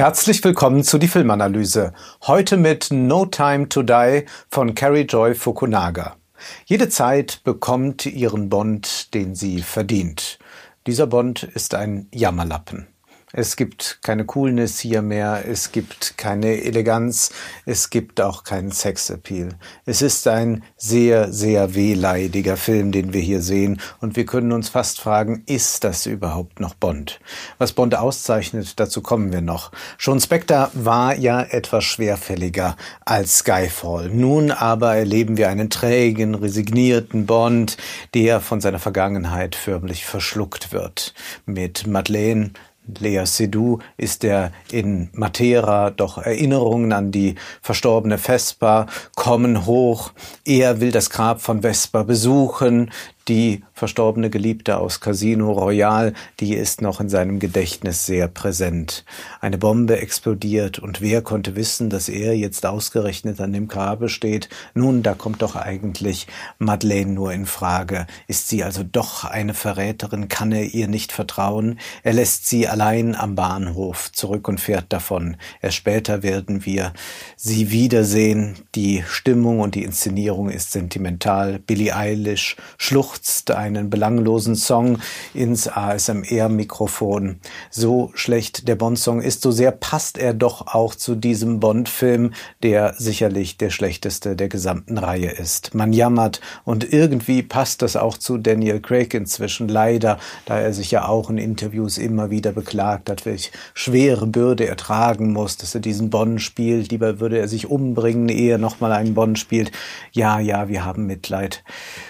Herzlich willkommen zu die Filmanalyse. Heute mit No Time to Die von Carrie Joy Fukunaga. Jede Zeit bekommt ihren Bond, den sie verdient. Dieser Bond ist ein Jammerlappen. Es gibt keine Coolness hier mehr, es gibt keine Eleganz, es gibt auch keinen Sexappeal. Es ist ein sehr, sehr wehleidiger Film, den wir hier sehen, und wir können uns fast fragen, ist das überhaupt noch Bond? Was Bond auszeichnet, dazu kommen wir noch. Schon Spectre war ja etwas schwerfälliger als Skyfall. Nun aber erleben wir einen trägen, resignierten Bond, der von seiner Vergangenheit förmlich verschluckt wird. Mit Madeleine Lea Seydoux ist der in Matera, doch Erinnerungen an die verstorbene Vespa kommen hoch. Er will das Grab von Vespa besuchen die verstorbene Geliebte aus Casino Royale, die ist noch in seinem Gedächtnis sehr präsent. Eine Bombe explodiert und wer konnte wissen, dass er jetzt ausgerechnet an dem Grabe steht? Nun, da kommt doch eigentlich Madeleine nur in Frage. Ist sie also doch eine Verräterin? Kann er ihr nicht vertrauen? Er lässt sie allein am Bahnhof zurück und fährt davon. Erst später werden wir sie wiedersehen. Die Stimmung und die Inszenierung ist sentimental. Billie Eilish schluchzt schluchzt einen belanglosen Song ins ASMR-Mikrofon. So schlecht der Bond-Song ist, so sehr passt er doch auch zu diesem Bond-Film, der sicherlich der schlechteste der gesamten Reihe ist. Man jammert und irgendwie passt das auch zu Daniel Craig inzwischen leider, da er sich ja auch in Interviews immer wieder beklagt hat, welche schwere Bürde er tragen muss, dass er diesen Bond spielt. Lieber würde er sich umbringen, ehe er nochmal einen Bond spielt. Ja, ja, wir haben Mitleid.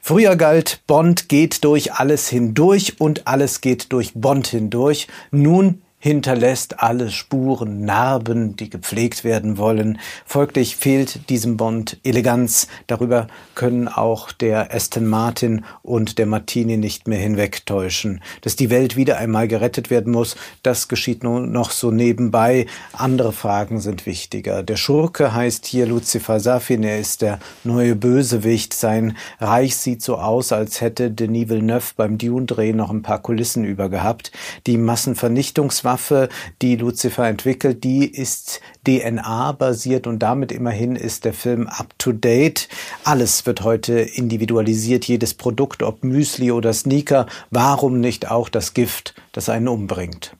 Früher galt, Bond geht durch alles hindurch und alles geht durch Bond hindurch. Nun hinterlässt alle Spuren, Narben, die gepflegt werden wollen. Folglich fehlt diesem Bond Eleganz. Darüber können auch der Aston Martin und der Martini nicht mehr hinwegtäuschen. Dass die Welt wieder einmal gerettet werden muss, das geschieht nun noch so nebenbei. Andere Fragen sind wichtiger. Der Schurke heißt hier Lucifer Safin. Er ist der neue Bösewicht. Sein Reich sieht so aus, als hätte Denis Villeneuve beim Dune-Dreh noch ein paar Kulissen übergehabt. Die Massenvernichtungswaffe Waffe, die Lucifer entwickelt, die ist DNA-basiert und damit immerhin ist der Film up-to-date. Alles wird heute individualisiert, jedes Produkt, ob Müsli oder Sneaker. Warum nicht auch das Gift, das einen umbringt?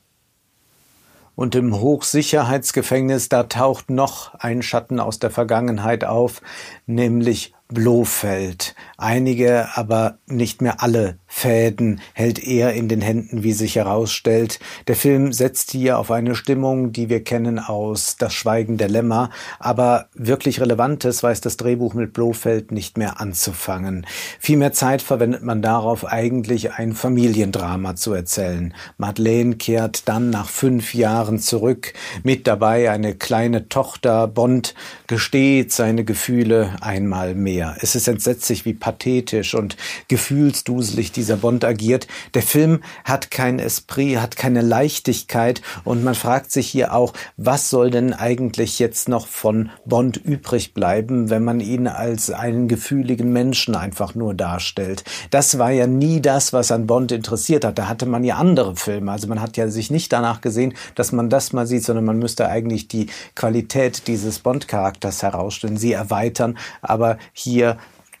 Und im Hochsicherheitsgefängnis, da taucht noch ein Schatten aus der Vergangenheit auf, nämlich Blofeld. Einige, aber nicht mehr alle Fäden hält er in den Händen, wie sich herausstellt. Der Film setzt hier auf eine Stimmung, die wir kennen aus Das Schweigen der Lämmer, aber wirklich Relevantes weiß das Drehbuch mit Blofeld nicht mehr anzufangen. Viel mehr Zeit verwendet man darauf, eigentlich ein Familiendrama zu erzählen. Madeleine kehrt dann nach fünf Jahren zurück, mit dabei eine kleine Tochter. Bond gesteht seine Gefühle einmal mehr. Es ist entsetzlich, wie pathetisch und gefühlsduselig dieser Bond agiert. Der Film hat kein Esprit, hat keine Leichtigkeit und man fragt sich hier auch, was soll denn eigentlich jetzt noch von Bond übrig bleiben, wenn man ihn als einen gefühligen Menschen einfach nur darstellt. Das war ja nie das, was an Bond interessiert hat. Da hatte man ja andere Filme. Also man hat ja sich nicht danach gesehen, dass man das mal sieht, sondern man müsste eigentlich die Qualität dieses Bond-Charakters herausstellen, sie erweitern. Aber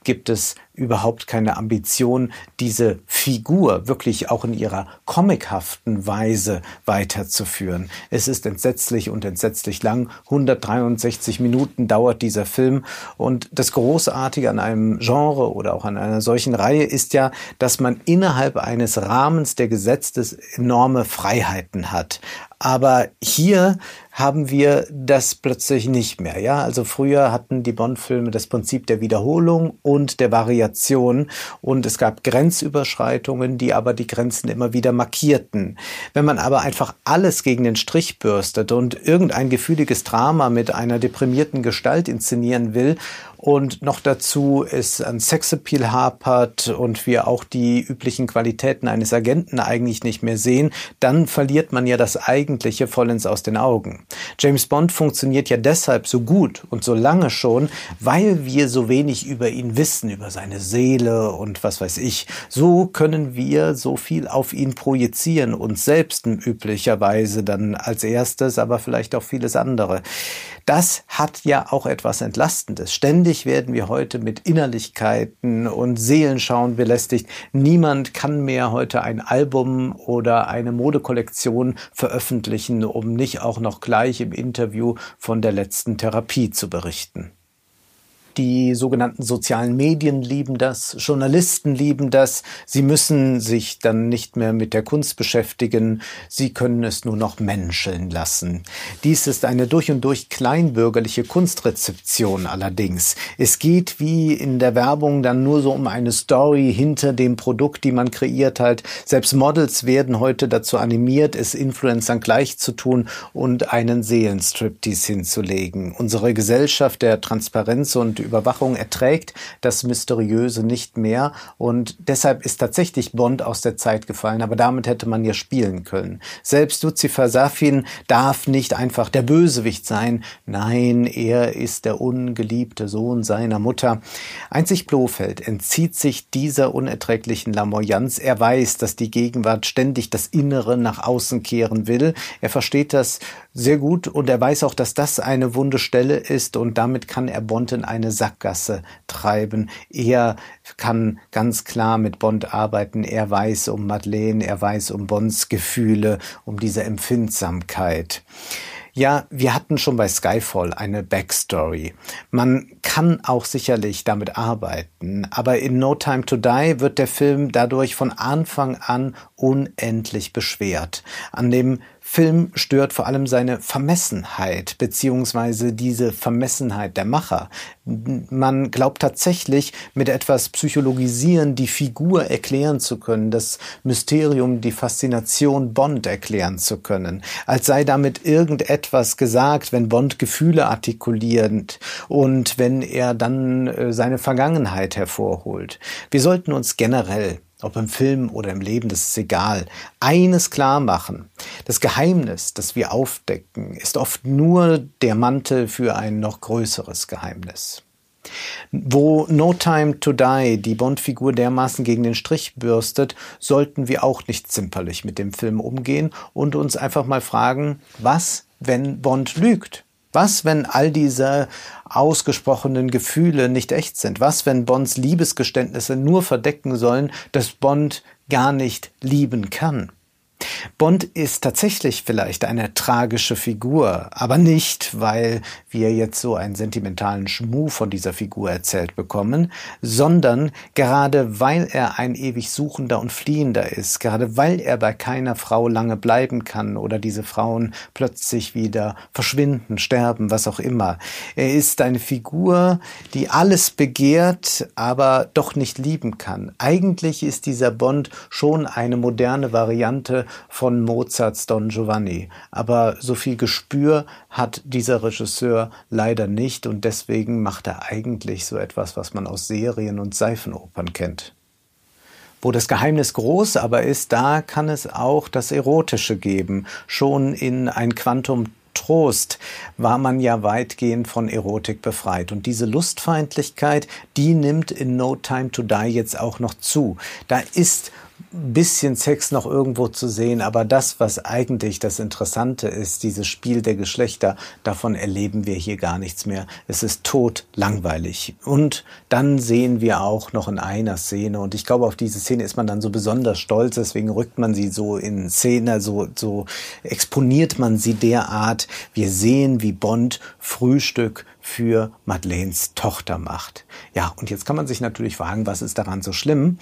gibt es überhaupt keine Ambition, diese Figur wirklich auch in ihrer comichaften Weise weiterzuführen. Es ist entsetzlich und entsetzlich lang. 163 Minuten dauert dieser Film. Und das Großartige an einem Genre oder auch an einer solchen Reihe ist ja, dass man innerhalb eines Rahmens der Gesetzes enorme Freiheiten hat. Aber hier haben wir das plötzlich nicht mehr. Ja, also früher hatten die Bond-Filme das Prinzip der Wiederholung und der Variation und es gab Grenzüberschreitungen, die aber die Grenzen immer wieder markierten. Wenn man aber einfach alles gegen den Strich bürstet und irgendein gefühliges Drama mit einer deprimierten Gestalt inszenieren will und noch dazu es an Sexappeal hapert und wir auch die üblichen Qualitäten eines Agenten eigentlich nicht mehr sehen, dann verliert man ja das Eigentliche vollends aus den Augen. James Bond funktioniert ja deshalb so gut und so lange schon, weil wir so wenig über ihn wissen, über seine Seele und was weiß ich. So können wir so viel auf ihn projizieren, uns selbst üblicherweise dann als erstes, aber vielleicht auch vieles andere. Das hat ja auch etwas Entlastendes. Ständig werden wir heute mit Innerlichkeiten und Seelenschauen belästigt. Niemand kann mehr heute ein Album oder eine Modekollektion veröffentlichen, um nicht auch noch gleich im Interview von der letzten Therapie zu berichten. Die sogenannten sozialen Medien lieben das, Journalisten lieben das. Sie müssen sich dann nicht mehr mit der Kunst beschäftigen, sie können es nur noch menscheln lassen. Dies ist eine durch und durch kleinbürgerliche Kunstrezeption allerdings. Es geht wie in der Werbung dann nur so um eine Story hinter dem Produkt, die man kreiert hat. Selbst Models werden heute dazu animiert, es Influencern gleich zu tun und einen Seelenstriptease hinzulegen. Unsere Gesellschaft der Transparenz und Überwachung erträgt das Mysteriöse nicht mehr und deshalb ist tatsächlich Bond aus der Zeit gefallen, aber damit hätte man ja spielen können. Selbst Lucifer Safin darf nicht einfach der Bösewicht sein, nein, er ist der ungeliebte Sohn seiner Mutter. Einzig Blofeld entzieht sich dieser unerträglichen Lamoyanz. Er weiß, dass die Gegenwart ständig das Innere nach außen kehren will. Er versteht das sehr gut und er weiß auch, dass das eine wunde Stelle ist und damit kann er Bond in eine Sackgasse treiben. Er kann ganz klar mit Bond arbeiten. Er weiß um Madeleine, er weiß um Bonds Gefühle, um diese Empfindsamkeit. Ja, wir hatten schon bei Skyfall eine Backstory. Man kann auch sicherlich damit arbeiten, aber in No Time to Die wird der Film dadurch von Anfang an unendlich beschwert. An dem Film stört vor allem seine Vermessenheit, beziehungsweise diese Vermessenheit der Macher. Man glaubt tatsächlich, mit etwas Psychologisieren die Figur erklären zu können, das Mysterium, die Faszination Bond erklären zu können, als sei damit irgendetwas gesagt, wenn Bond Gefühle artikuliert und wenn er dann äh, seine Vergangenheit hervorholt. Wir sollten uns generell ob im Film oder im Leben, das ist egal. Eines klar machen. Das Geheimnis, das wir aufdecken, ist oft nur der Mantel für ein noch größeres Geheimnis. Wo No Time to Die die Bond-Figur dermaßen gegen den Strich bürstet, sollten wir auch nicht zimperlich mit dem Film umgehen und uns einfach mal fragen, was, wenn Bond lügt? Was, wenn all diese ausgesprochenen Gefühle nicht echt sind? Was, wenn Bonds Liebesgeständnisse nur verdecken sollen, dass Bond gar nicht lieben kann? Bond ist tatsächlich vielleicht eine tragische Figur, aber nicht, weil wir jetzt so einen sentimentalen Schmuh von dieser Figur erzählt bekommen, sondern gerade weil er ein ewig Suchender und Fliehender ist, gerade weil er bei keiner Frau lange bleiben kann oder diese Frauen plötzlich wieder verschwinden, sterben, was auch immer. Er ist eine Figur, die alles begehrt, aber doch nicht lieben kann. Eigentlich ist dieser Bond schon eine moderne Variante von Mozarts Don Giovanni. Aber so viel Gespür hat dieser Regisseur leider nicht und deswegen macht er eigentlich so etwas, was man aus Serien und Seifenopern kennt. Wo das Geheimnis groß aber ist, da kann es auch das Erotische geben. Schon in ein Quantum Trost war man ja weitgehend von Erotik befreit. Und diese Lustfeindlichkeit, die nimmt in No Time to Die jetzt auch noch zu. Da ist bisschen Sex noch irgendwo zu sehen, aber das, was eigentlich das Interessante ist, dieses Spiel der Geschlechter, davon erleben wir hier gar nichts mehr. Es ist tot langweilig. Und dann sehen wir auch noch in einer Szene, und ich glaube, auf diese Szene ist man dann so besonders stolz, deswegen rückt man sie so in Szene, so, so exponiert man sie derart. Wir sehen, wie Bond Frühstück für Madeleines Tochter macht. Ja, und jetzt kann man sich natürlich fragen, was ist daran so schlimm?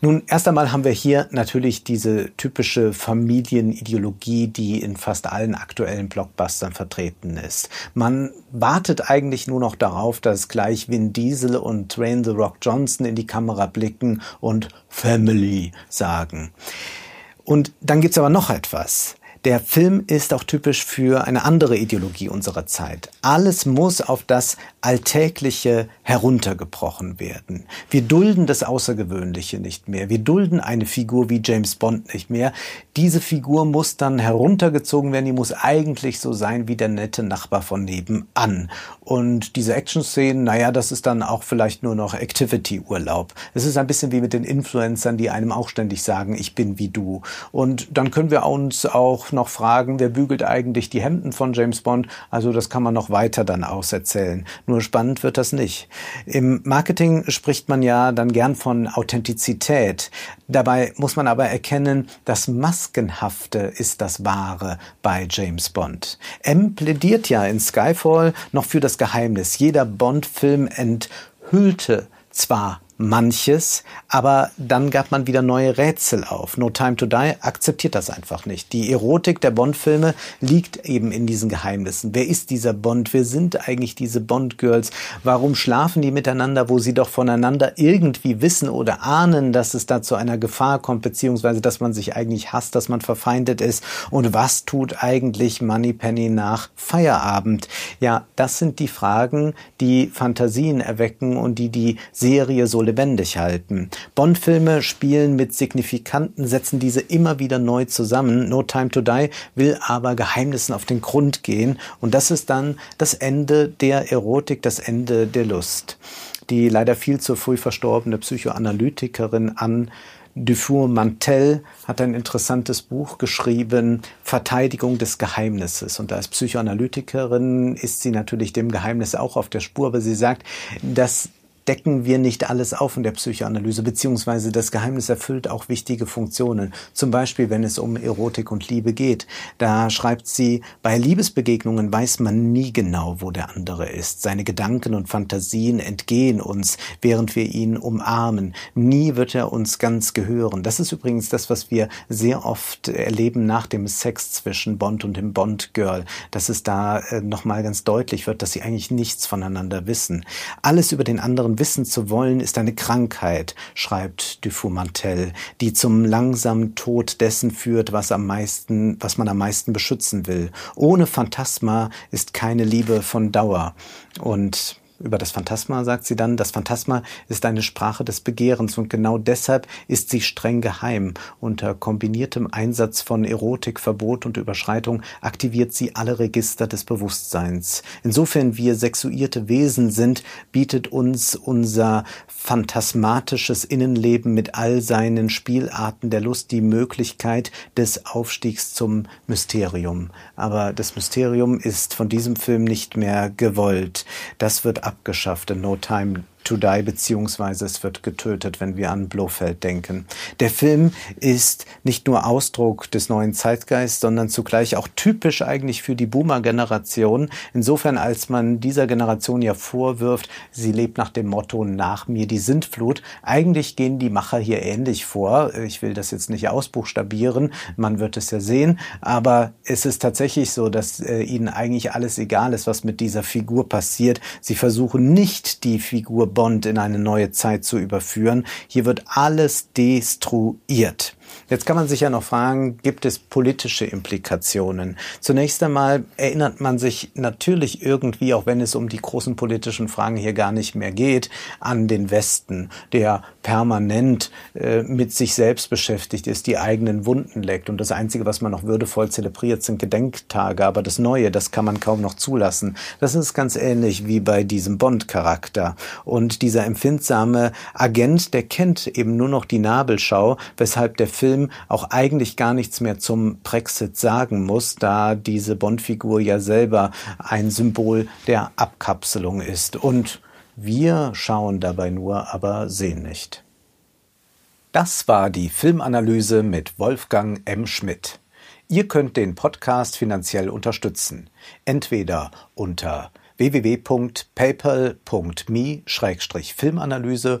Nun, erst einmal haben wir hier natürlich diese typische Familienideologie, die in fast allen aktuellen Blockbustern vertreten ist. Man wartet eigentlich nur noch darauf, dass gleich Vin Diesel und Dwayne The Rock Johnson in die Kamera blicken und Family sagen. Und dann gibt's aber noch etwas. Der Film ist auch typisch für eine andere Ideologie unserer Zeit. Alles muss auf das Alltägliche heruntergebrochen werden. Wir dulden das Außergewöhnliche nicht mehr. Wir dulden eine Figur wie James Bond nicht mehr. Diese Figur muss dann heruntergezogen werden. Die muss eigentlich so sein wie der nette Nachbar von nebenan. Und diese Action-Szenen, naja, das ist dann auch vielleicht nur noch Activity-Urlaub. Es ist ein bisschen wie mit den Influencern, die einem auch ständig sagen, ich bin wie du. Und dann können wir uns auch noch fragen, wer bügelt eigentlich die Hemden von James Bond? Also das kann man noch weiter dann auserzählen. Nur spannend wird das nicht. Im Marketing spricht man ja dann gern von Authentizität. Dabei muss man aber erkennen, das Maskenhafte ist das Wahre bei James Bond. M plädiert ja in Skyfall noch für das Geheimnis. Jeder Bond-Film enthüllte zwar manches, aber dann gab man wieder neue Rätsel auf. No Time to Die akzeptiert das einfach nicht. Die Erotik der Bond-Filme liegt eben in diesen Geheimnissen. Wer ist dieser Bond? Wer sind eigentlich diese Bond-Girls? Warum schlafen die miteinander, wo sie doch voneinander irgendwie wissen oder ahnen, dass es da zu einer Gefahr kommt, beziehungsweise dass man sich eigentlich hasst, dass man verfeindet ist? Und was tut eigentlich Moneypenny nach Feierabend? Ja, das sind die Fragen, die Fantasien erwecken und die die Serie so lebendig halten. Bond-Filme spielen mit signifikanten Sätzen diese immer wieder neu zusammen. No Time to Die will aber Geheimnissen auf den Grund gehen und das ist dann das Ende der Erotik, das Ende der Lust. Die leider viel zu früh verstorbene Psychoanalytikerin Anne Dufour Mantel hat ein interessantes Buch geschrieben, Verteidigung des Geheimnisses. Und als Psychoanalytikerin ist sie natürlich dem Geheimnis auch auf der Spur, aber sie sagt, dass decken wir nicht alles auf in der Psychoanalyse, beziehungsweise das Geheimnis erfüllt auch wichtige Funktionen. Zum Beispiel, wenn es um Erotik und Liebe geht. Da schreibt sie, bei Liebesbegegnungen weiß man nie genau, wo der andere ist. Seine Gedanken und Fantasien entgehen uns, während wir ihn umarmen. Nie wird er uns ganz gehören. Das ist übrigens das, was wir sehr oft erleben nach dem Sex zwischen Bond und dem Bond-Girl, dass es da äh, nochmal ganz deutlich wird, dass sie eigentlich nichts voneinander wissen. Alles über den anderen anderen wissen zu wollen, ist eine Krankheit, schreibt Dufour-Mantel, die zum langsamen Tod dessen führt, was am meisten, was man am meisten beschützen will. Ohne Phantasma ist keine Liebe von Dauer. Und über das Phantasma sagt sie dann, das Phantasma ist eine Sprache des Begehrens und genau deshalb ist sie streng geheim. Unter kombiniertem Einsatz von Erotik, Verbot und Überschreitung aktiviert sie alle Register des Bewusstseins. Insofern wir sexuierte Wesen sind, bietet uns unser phantasmatisches Innenleben mit all seinen Spielarten der Lust die Möglichkeit des Aufstiegs zum Mysterium. Aber das Mysterium ist von diesem Film nicht mehr gewollt. Das wird abgeschafft in No Time to Die, beziehungsweise es wird getötet, wenn wir an Blofeld denken. Der Film ist nicht nur Ausdruck des neuen Zeitgeists, sondern zugleich auch typisch eigentlich für die Boomer-Generation. Insofern, als man dieser Generation ja vorwirft, sie lebt nach dem Motto nach mir die Sintflut. Eigentlich gehen die Macher hier ähnlich vor. Ich will das jetzt nicht ausbuchstabieren, man wird es ja sehen, aber es ist tatsächlich so, dass äh, ihnen eigentlich alles egal ist, was mit dieser Figur passiert. Sie versuchen nicht die Figur Bond in eine neue Zeit zu überführen. Hier wird alles destruiert. Jetzt kann man sich ja noch fragen, gibt es politische Implikationen? Zunächst einmal erinnert man sich natürlich irgendwie, auch wenn es um die großen politischen Fragen hier gar nicht mehr geht, an den Westen, der permanent äh, mit sich selbst beschäftigt ist, die eigenen Wunden leckt. Und das Einzige, was man noch würdevoll zelebriert, sind Gedenktage. Aber das Neue, das kann man kaum noch zulassen. Das ist ganz ähnlich wie bei diesem Bond-Charakter. Und dieser empfindsame Agent, der kennt eben nur noch die Nabelschau, weshalb der Film auch eigentlich gar nichts mehr zum Brexit sagen muss, da diese Bond-Figur ja selber ein Symbol der Abkapselung ist. Und wir schauen dabei nur, aber sehen nicht. Das war die Filmanalyse mit Wolfgang M. Schmidt. Ihr könnt den Podcast finanziell unterstützen. Entweder unter www.paypal.me-filmanalyse